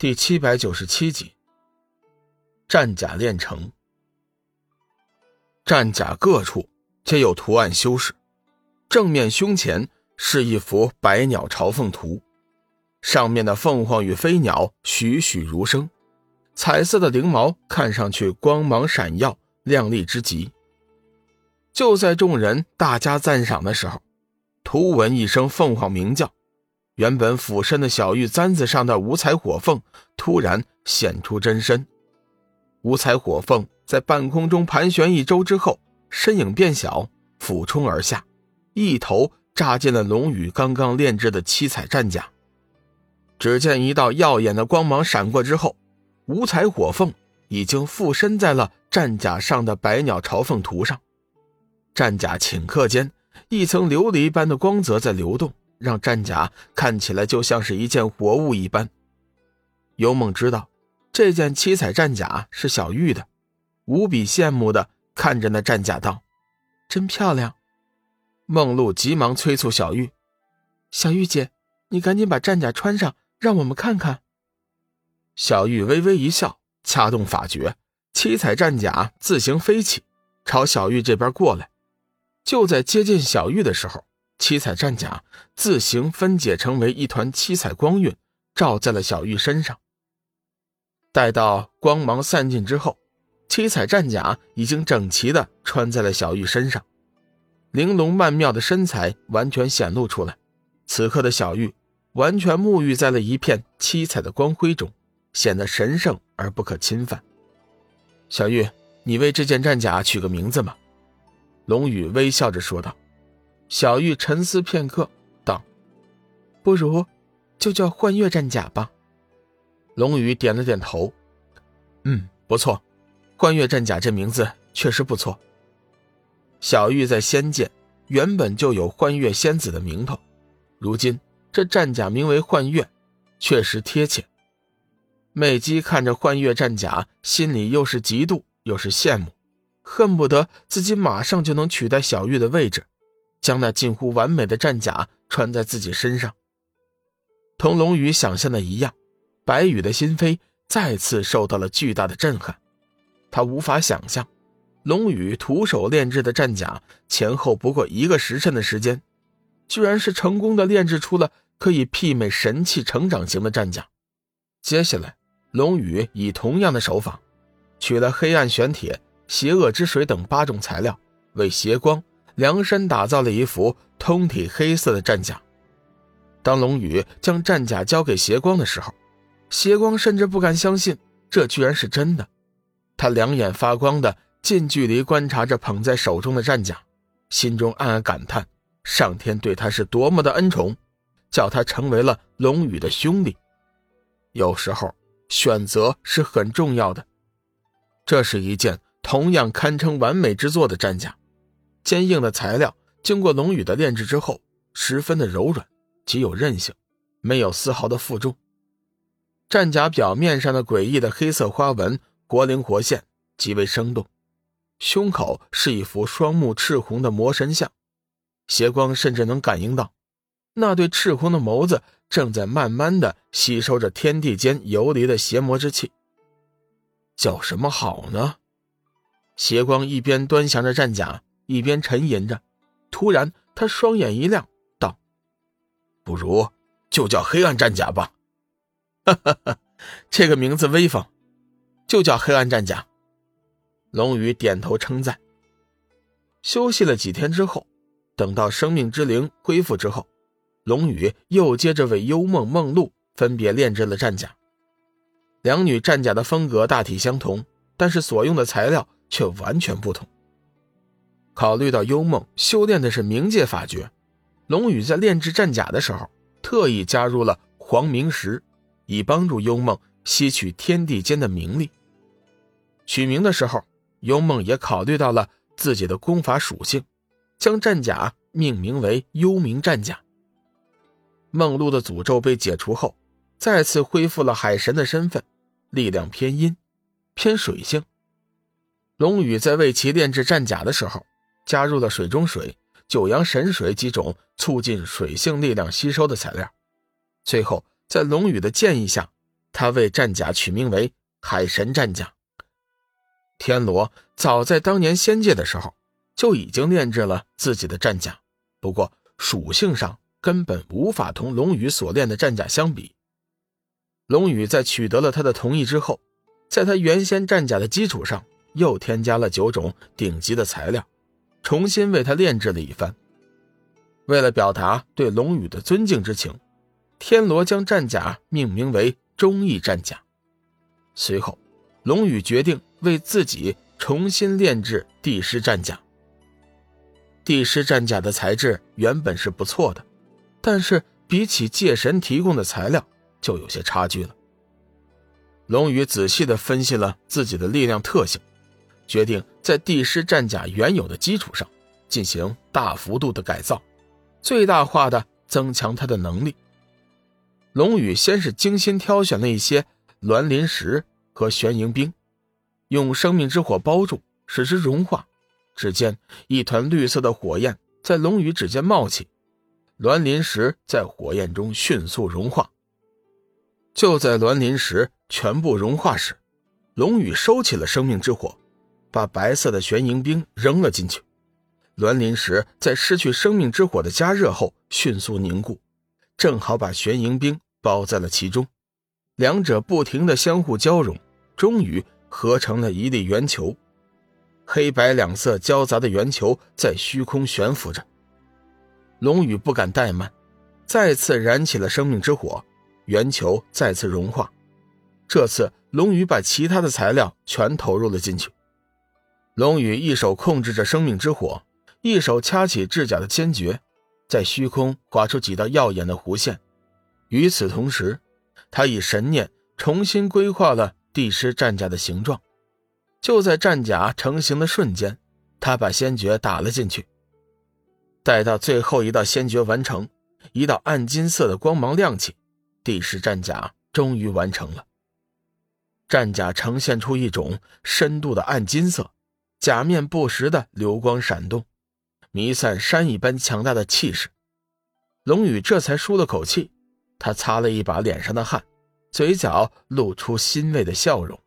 第七百九十七集，战甲炼成。战甲各处皆有图案修饰，正面胸前是一幅百鸟朝凤图，上面的凤凰与飞鸟栩栩如生，彩色的翎毛看上去光芒闪耀，亮丽之极。就在众人大加赞赏的时候，突闻一声凤凰鸣叫。原本俯身的小玉簪子上的五彩火凤突然现出真身，五彩火凤在半空中盘旋一周之后，身影变小，俯冲而下，一头扎进了龙宇刚刚炼制的七彩战甲。只见一道耀眼的光芒闪过之后，五彩火凤已经附身在了战甲上的百鸟朝凤图上，战甲顷刻间，一层琉璃般的光泽在流动。让战甲看起来就像是一件活物一般。尤梦知道，这件七彩战甲是小玉的，无比羡慕的看着那战甲道：“真漂亮。”梦露急忙催促小玉：“小玉姐，你赶紧把战甲穿上，让我们看看。”小玉微微一笑，掐动法诀，七彩战甲自行飞起，朝小玉这边过来。就在接近小玉的时候。七彩战甲自行分解成为一团七彩光晕，照在了小玉身上。待到光芒散尽之后，七彩战甲已经整齐的穿在了小玉身上，玲珑曼妙的身材完全显露出来。此刻的小玉完全沐浴在了一片七彩的光辉中，显得神圣而不可侵犯。小玉，你为这件战甲取个名字吗？龙宇微笑着说道。小玉沉思片刻，道：“不如就叫幻月战甲吧。”龙宇点了点头：“嗯，不错，幻月战甲这名字确实不错。”小玉在仙界原本就有幻月仙子的名头，如今这战甲名为幻月，确实贴切。美姬看着幻月战甲，心里又是嫉妒又是羡慕，恨不得自己马上就能取代小玉的位置。将那近乎完美的战甲穿在自己身上，同龙宇想象的一样，白羽的心扉再次受到了巨大的震撼。他无法想象，龙宇徒手炼制的战甲前后不过一个时辰的时间，居然是成功的炼制出了可以媲美神器成长型的战甲。接下来，龙宇以同样的手法，取了黑暗玄铁、邪恶之水等八种材料，为邪光。量身打造了一副通体黑色的战甲。当龙宇将战甲交给邪光的时候，邪光甚至不敢相信这居然是真的。他两眼发光的近距离观察着捧在手中的战甲，心中暗暗感叹：上天对他是多么的恩宠，叫他成为了龙宇的兄弟。有时候选择是很重要的。这是一件同样堪称完美之作的战甲。坚硬的材料经过龙宇的炼制之后，十分的柔软，极有韧性，没有丝毫的负重。战甲表面上的诡异的黑色花纹，活灵活现，极为生动。胸口是一幅双目赤红的魔神像，邪光甚至能感应到，那对赤红的眸子正在慢慢的吸收着天地间游离的邪魔之气。叫什么好呢？邪光一边端详着战甲。一边沉吟着，突然他双眼一亮，道：“不如就叫黑暗战甲吧。”哈哈哈，这个名字威风，就叫黑暗战甲。龙宇点头称赞。休息了几天之后，等到生命之灵恢复之后，龙宇又接着为幽梦、梦露分别炼制了战甲。两女战甲的风格大体相同，但是所用的材料却完全不同。考虑到幽梦修炼的是冥界法诀，龙宇在炼制战甲的时候，特意加入了黄冥石，以帮助幽梦吸取天地间的冥力。取名的时候，幽梦也考虑到了自己的功法属性，将战甲命名为幽冥战甲。梦露的诅咒被解除后，再次恢复了海神的身份，力量偏阴，偏水性。龙宇在为其炼制战甲的时候。加入了水中水、九阳神水几种促进水性力量吸收的材料，最后在龙宇的建议下，他为战甲取名为海神战甲。天罗早在当年仙界的时候就已经炼制了自己的战甲，不过属性上根本无法同龙宇所炼的战甲相比。龙宇在取得了他的同意之后，在他原先战甲的基础上又添加了九种顶级的材料，重新为他炼制了一番。为了表达对龙宇的尊敬之情，天罗将战甲命名为忠义战甲。随后，龙宇决定。为自己重新炼制帝师战甲。帝师战甲的材质原本是不错的，但是比起界神提供的材料就有些差距了。龙宇仔细的分析了自己的力量特性，决定在帝师战甲原有的基础上进行大幅度的改造，最大化的增强它的能力。龙宇先是精心挑选了一些鸾鳞石和玄银冰。用生命之火包住，使之融化。只见一团绿色的火焰在龙宇指尖冒起，鸾鳞石在火焰中迅速融化。就在鸾鳞石全部融化时，龙宇收起了生命之火，把白色的玄银冰扔了进去。栾林石在失去生命之火的加热后迅速凝固，正好把玄银冰包在了其中。两者不停的相互交融，终于。合成了一粒圆球，黑白两色交杂的圆球在虚空悬浮着。龙宇不敢怠慢，再次燃起了生命之火，圆球再次融化。这次，龙宇把其他的材料全投入了进去。龙宇一手控制着生命之火，一手掐起制甲的坚决，在虚空划出几道耀眼的弧线。与此同时，他以神念重新规划了。帝师战甲的形状，就在战甲成型的瞬间，他把仙诀打了进去。待到最后一道仙诀完成，一道暗金色的光芒亮起，帝师战甲终于完成了。战甲呈现出一种深度的暗金色，假面不时的流光闪动，弥散山一般强大的气势。龙宇这才舒了口气，他擦了一把脸上的汗。嘴角露出欣慰的笑容。